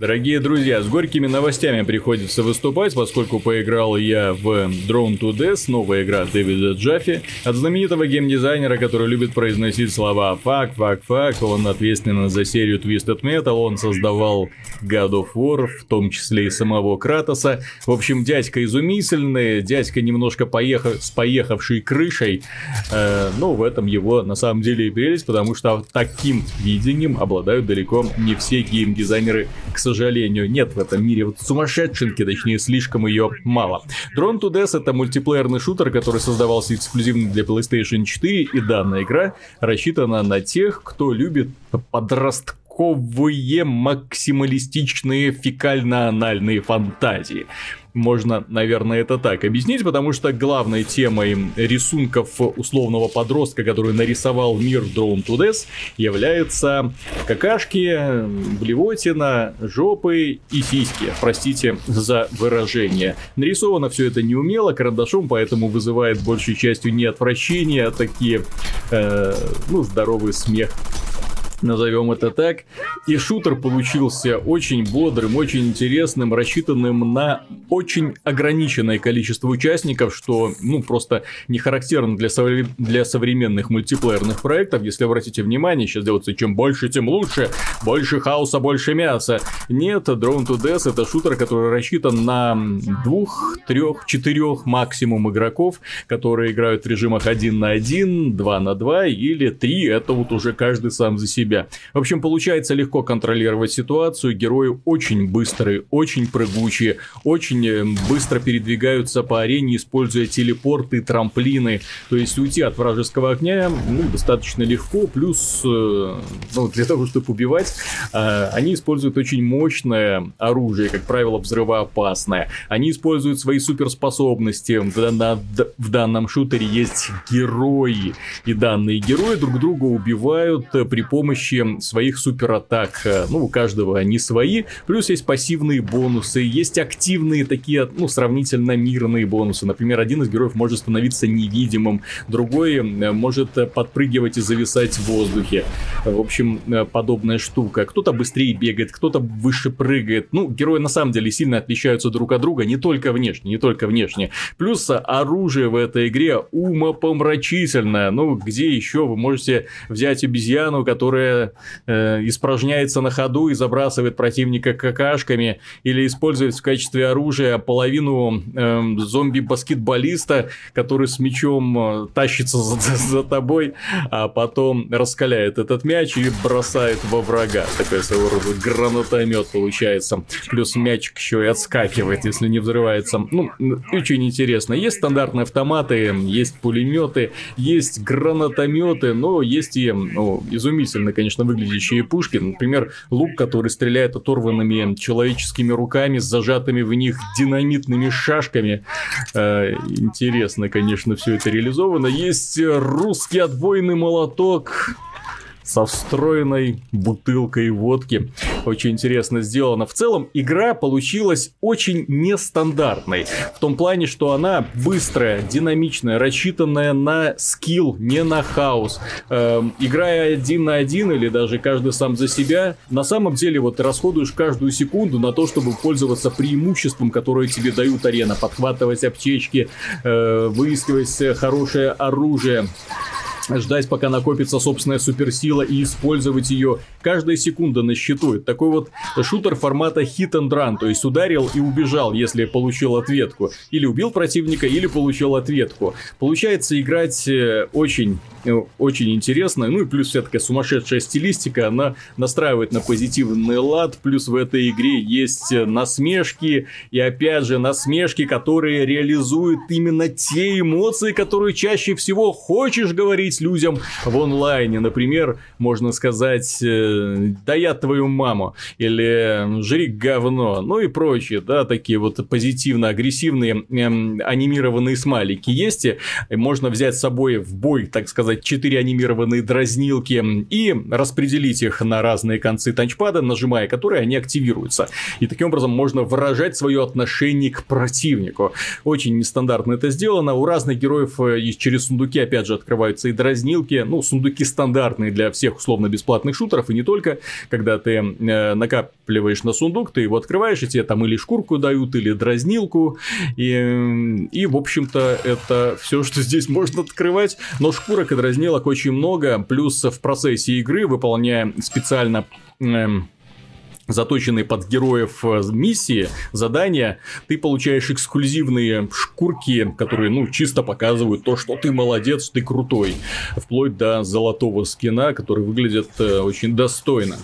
Дорогие друзья, с горькими новостями приходится выступать, поскольку поиграл я в Drawn to Death, новая игра Дэвида Джаффи, от знаменитого геймдизайнера, который любит произносить слова «fuck», «fuck», «fuck», он ответственен за серию Twisted Metal, он создавал God of War, в том числе и самого Кратоса. В общем, дядька изумительный, дядька немножко поехав... с поехавшей крышей, э, но в этом его на самом деле и прелесть, потому что таким видением обладают далеко не все геймдизайнеры, к сожалению сожалению, нет в этом мире вот сумасшедшенки, точнее, слишком ее мало. Drone to Death это мультиплеерный шутер, который создавался эксклюзивно для PlayStation 4, и данная игра рассчитана на тех, кто любит подростковые максималистичные фекально-анальные фантазии. Можно, наверное, это так объяснить, потому что главной темой рисунков условного подростка, который нарисовал мир Drone to Death, является какашки, блевотина, жопы и сиськи. Простите за выражение. Нарисовано все это неумело, карандашом, поэтому вызывает большей частью не отвращение, а такие, э, ну, здоровый смех назовем это так. И шутер получился очень бодрым, очень интересным, рассчитанным на очень ограниченное количество участников, что, ну, просто не характерно для, совре- для современных мультиплеерных проектов. Если обратите внимание, сейчас делается чем больше, тем лучше. Больше хаоса, больше мяса. Нет, Drone to Death это шутер, который рассчитан на двух, трех, четырех максимум игроков, которые играют в режимах 1 на 1, 2 на 2 или 3. Это вот уже каждый сам за себя себя. В общем, получается легко контролировать ситуацию. Герои очень быстрые, очень прыгучие, очень э, быстро передвигаются по арене, используя телепорты, трамплины. То есть уйти от вражеского огня ну, достаточно легко. Плюс, э, ну, для того, чтобы убивать, э, они используют очень мощное оружие, как правило, взрывоопасное. Они используют свои суперспособности. В, данном шутере есть герои. И данные герои друг друга убивают при помощи помощи своих суператак. Э, ну, у каждого они свои. Плюс есть пассивные бонусы, есть активные такие, ну, сравнительно мирные бонусы. Например, один из героев может становиться невидимым, другой э, может подпрыгивать и зависать в воздухе. В общем, э, подобная штука. Кто-то быстрее бегает, кто-то выше прыгает. Ну, герои на самом деле сильно отличаются друг от друга, не только внешне, не только внешне. Плюс оружие в этой игре умопомрачительное. Ну, где еще вы можете взять обезьяну, которая э, испражняется на ходу и забрасывает противника какашками, или использует в качестве оружия половину э, зомби-баскетболиста, который с мячом э, тащится за, за тобой, а потом раскаляет этот мяч и бросает во врага. Такой своего рода гранатомет получается. Плюс мячик еще и отскакивает, если не взрывается. Ну, очень интересно. Есть стандартные автоматы, есть пулеметы, есть гранатометы, но есть и ну, изумительно, конечно, выглядящие пушки. Например, лук, который стреляет оторванными человеческими руками с зажатыми в них динамитными шашками. Э, интересно, конечно, все это реализовано. Есть русский отбойный молоток со встроенной бутылкой водки. Очень интересно сделано. В целом, игра получилась очень нестандартной. В том плане, что она быстрая, динамичная, рассчитанная на скилл, не на хаос. Эм, играя один на один или даже каждый сам за себя, на самом деле вот расходуешь каждую секунду на то, чтобы пользоваться преимуществом, которое тебе дают арена. Подхватывать аптечки, э, выискивать хорошее оружие ждать, пока накопится собственная суперсила и использовать ее. Каждая секунда на счету. Это такой вот шутер формата hit and run, то есть ударил и убежал, если получил ответку. Или убил противника, или получил ответку. Получается играть э, очень Э, очень интересно. Ну и плюс вся такая сумасшедшая стилистика, она настраивает на позитивный лад. Плюс в этой игре есть насмешки. И опять же, насмешки, которые реализуют именно те эмоции, которые чаще всего хочешь говорить людям в онлайне. Например, можно сказать, э, да я твою маму. Или жри говно. Ну и прочие, да, такие вот позитивно-агрессивные эм, анимированные смайлики есть. Можно взять с собой в бой, так сказать, 4 анимированные дразнилки и распределить их на разные концы танчпада, нажимая которые они активируются. И таким образом можно выражать свое отношение к противнику. Очень нестандартно это сделано. У разных героев э, через сундуки, опять же, открываются и дразнилки, ну, сундуки стандартные для всех условно-бесплатных шутеров, и не только, когда ты э, накапливаешь на сундук, ты его открываешь, и тебе там или шкурку дают, или дразнилку, и, и в общем-то, это все, что здесь можно открывать, но шкурок и дразнилок очень много, плюс в процессе игры, выполняя специально эм, заточенные под героев э, миссии, задания, ты получаешь эксклюзивные шкурки, которые, ну, чисто показывают то, что ты молодец, ты крутой. Вплоть до золотого скина, который выглядит э, очень достойно.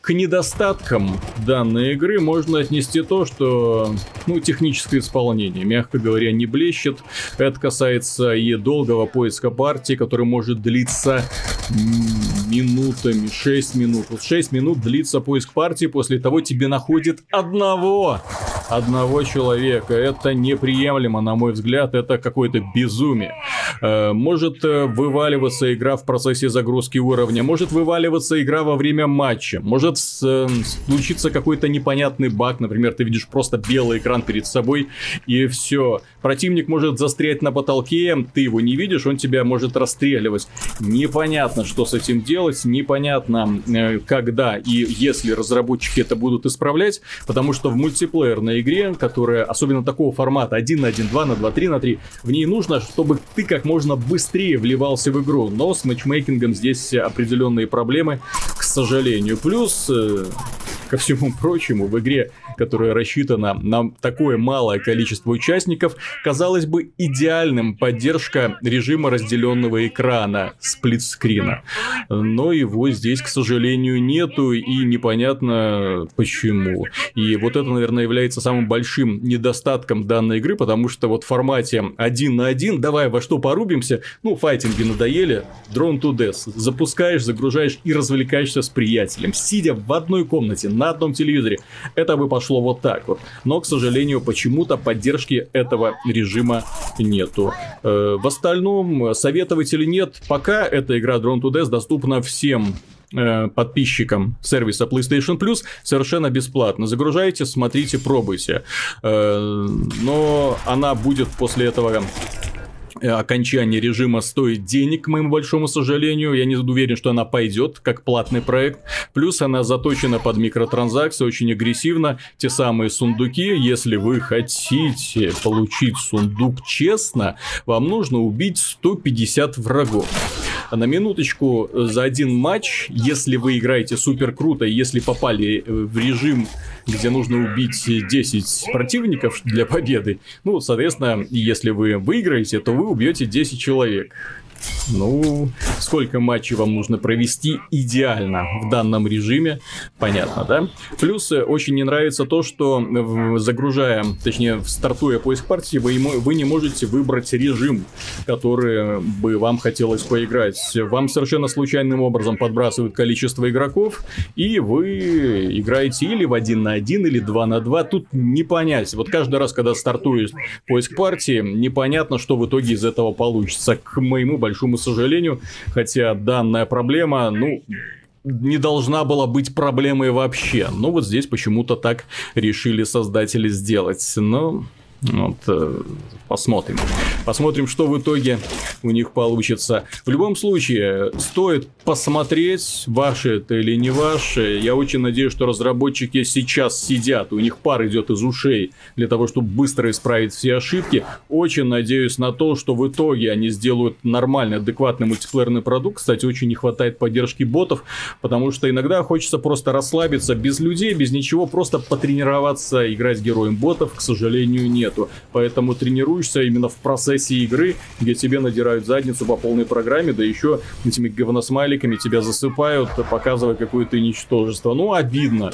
К недостаткам данной игры можно отнести то, что ну, техническое исполнение, мягко говоря, не блещет. Это касается и долгого поиска партии, который может длиться минутами, 6 минут. Вот 6 минут длится поиск партии, после того тебе находит одного, одного человека. Это неприемлемо, на мой взгляд, это какое-то безумие. Э, может э, вываливаться игра в процессе загрузки уровня, может вываливаться игра во время матча, может э, случиться какой-то непонятный баг, например, ты видишь просто белый экран перед собой, и все. Противник может застрять на потолке, ты его не видишь, он тебя может расстреливать. Непонятно, что с этим делать, непонятно, когда и если разработчики это будут исправлять, потому что в мультиплеерной игре, которая особенно такого формата 1 на 1, 2 на 2, 3 на 3, в ней нужно, чтобы ты как можно быстрее вливался в игру, но с матчмейкингом здесь определенные проблемы, к сожалению. Плюс э, ко всему прочему, в игре, которая рассчитана на такое малое количество участников, казалось бы идеальным поддержка режима разделенного экрана, сплитскрина. Но его здесь, к сожалению, нету, и непонятно почему. И вот это, наверное, является самым большим недостатком данной игры, потому что вот в формате один на один, давай во что порубимся, ну, файтинги надоели, Drone to Death, запускаешь, загружаешь и развлекаешься с приятелем, сидя в одной комнате, на одном телевизоре. Это бы пошло вот так вот. Но, к сожалению, почему-то поддержки этого режима нету. Э, в остальном, советовать или нет, пока эта игра Drone to Death доступна всем э, подписчикам сервиса PlayStation Plus совершенно бесплатно. Загружайте, смотрите, пробуйте. Э, но она будет после этого окончание режима стоит денег, к моему большому сожалению. Я не уверен, что она пойдет как платный проект. Плюс она заточена под микротранзакции, очень агрессивно. Те самые сундуки, если вы хотите получить сундук честно, вам нужно убить 150 врагов. На минуточку, за один матч, если вы играете супер круто, если попали э, в режим, где нужно убить 10 противников для победы, ну, соответственно, если вы выиграете, то вы убьете 10 человек. Ну, сколько матчей вам нужно провести идеально в данном режиме, понятно, да? Плюс э, очень не нравится то, что загружая, точнее, стартуя поиск партии, вы, вы не можете выбрать режим, который бы вам хотелось поиграть. Вам совершенно случайным образом подбрасывают количество игроков, и вы играете или в 1 на 1, или 2 на 2. Тут не понять. Вот каждый раз, когда стартует поиск партии, непонятно, что в итоге из этого получится. К моему большому сожалению. Хотя данная проблема, ну, не должна была быть проблемой вообще. Но вот здесь почему-то так решили создатели сделать. Но вот, э, посмотрим. Посмотрим, что в итоге у них получится. В любом случае, стоит посмотреть, ваше это или не ваше. Я очень надеюсь, что разработчики сейчас сидят, у них пар идет из ушей для того, чтобы быстро исправить все ошибки. Очень надеюсь на то, что в итоге они сделают нормальный, адекватный мультиплеерный продукт. Кстати, очень не хватает поддержки ботов, потому что иногда хочется просто расслабиться без людей, без ничего, просто потренироваться, играть героем ботов, к сожалению, нет нету. Поэтому тренируешься именно в процессе игры, где тебе надирают задницу по полной программе, да еще этими говносмайликами тебя засыпают, показывая какое-то ничтожество. Ну, обидно,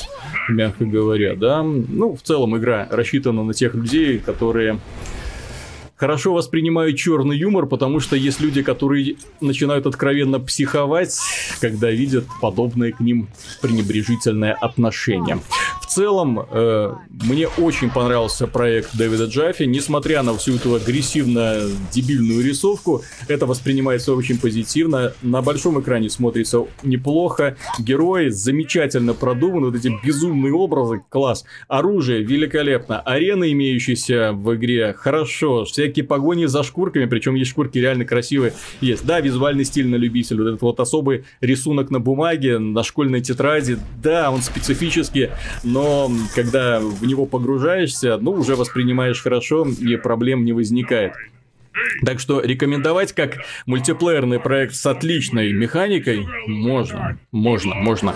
мягко говоря, да. Ну, в целом игра рассчитана на тех людей, которые хорошо воспринимают черный юмор, потому что есть люди, которые начинают откровенно психовать, когда видят подобное к ним пренебрежительное отношение целом, э, мне очень понравился проект Дэвида Джаффи. Несмотря на всю эту агрессивно-дебильную рисовку, это воспринимается очень позитивно. На большом экране смотрится неплохо. Герои замечательно продуманы. Вот эти безумные образы, класс. Оружие великолепно. Арены, имеющиеся в игре, хорошо. Всякие погони за шкурками, причем есть шкурки реально красивые. Есть, да, визуальный стиль на любителя. Вот этот вот особый рисунок на бумаге, на школьной тетради. Да, он специфический, но когда в него погружаешься, ну, уже воспринимаешь хорошо, и проблем не возникает. Так что рекомендовать как мультиплеерный проект с отличной механикой можно, можно, можно.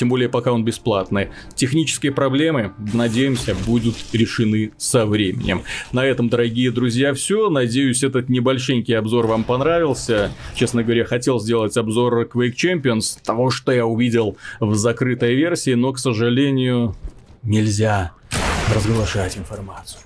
Тем более пока он бесплатный. Технические проблемы, надеемся, будут решены со временем. На этом, дорогие друзья, все. Надеюсь, этот небольшенький обзор вам понравился. Честно говоря, хотел сделать обзор Quake Champions, того, что я увидел в закрытой версии, но, к сожалению, нельзя разглашать информацию.